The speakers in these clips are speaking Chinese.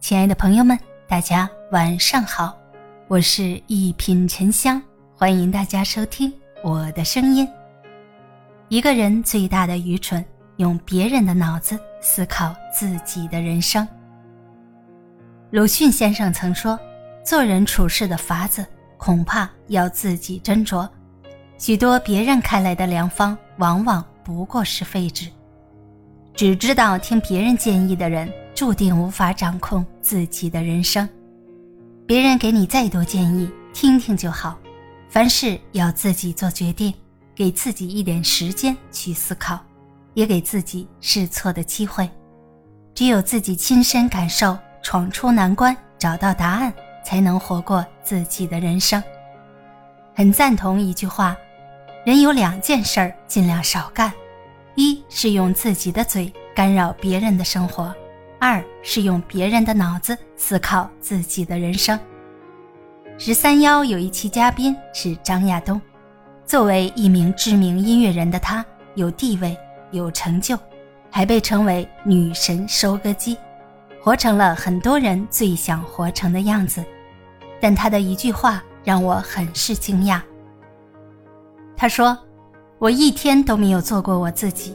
亲爱的朋友们，大家晚上好，我是一品沉香，欢迎大家收听我的声音。一个人最大的愚蠢，用别人的脑子思考自己的人生。鲁迅先生曾说：“做人处事的法子，恐怕要自己斟酌。许多别人开来的良方，往往不过是废纸。只知道听别人建议的人。”注定无法掌控自己的人生。别人给你再多建议，听听就好。凡事要自己做决定，给自己一点时间去思考，也给自己试错的机会。只有自己亲身感受，闯出难关，找到答案，才能活过自己的人生。很赞同一句话：人有两件事儿尽量少干，一是用自己的嘴干扰别人的生活。二是用别人的脑子思考自己的人生。十三邀有一期嘉宾是张亚东，作为一名知名音乐人的他，有地位、有成就，还被称为“女神收割机”，活成了很多人最想活成的样子。但他的一句话让我很是惊讶。他说：“我一天都没有做过我自己。”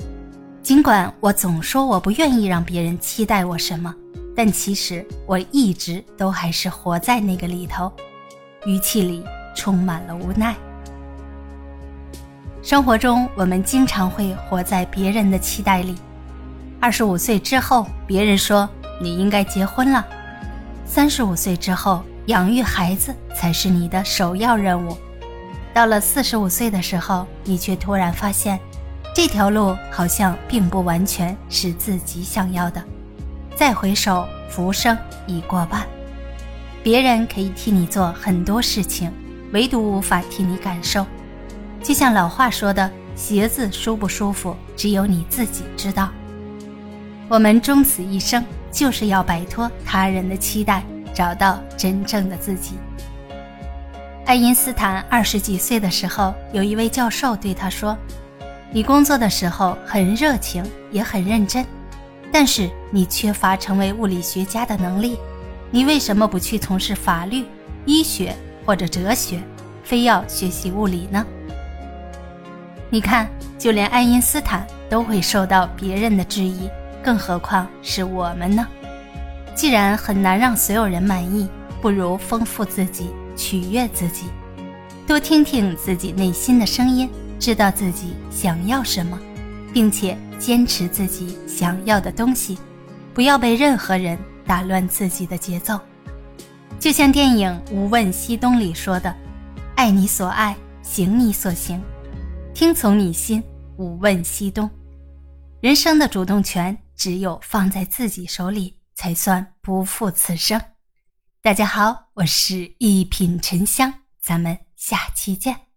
尽管我总说我不愿意让别人期待我什么，但其实我一直都还是活在那个里头，语气里充满了无奈。生活中，我们经常会活在别人的期待里。二十五岁之后，别人说你应该结婚了；三十五岁之后，养育孩子才是你的首要任务；到了四十五岁的时候，你却突然发现。这条路好像并不完全是自己想要的，再回首，浮生已过半。别人可以替你做很多事情，唯独无法替你感受。就像老话说的：“鞋子舒不舒服，只有你自己知道。”我们终此一生，就是要摆脱他人的期待，找到真正的自己。爱因斯坦二十几岁的时候，有一位教授对他说。你工作的时候很热情，也很认真，但是你缺乏成为物理学家的能力。你为什么不去从事法律、医学或者哲学，非要学习物理呢？你看，就连爱因斯坦都会受到别人的质疑，更何况是我们呢？既然很难让所有人满意，不如丰富自己，取悦自己，多听听自己内心的声音。知道自己想要什么，并且坚持自己想要的东西，不要被任何人打乱自己的节奏。就像电影《无问西东》里说的：“爱你所爱，行你所行，听从你心，无问西东。”人生的主动权只有放在自己手里，才算不负此生。大家好，我是一品沉香，咱们下期见。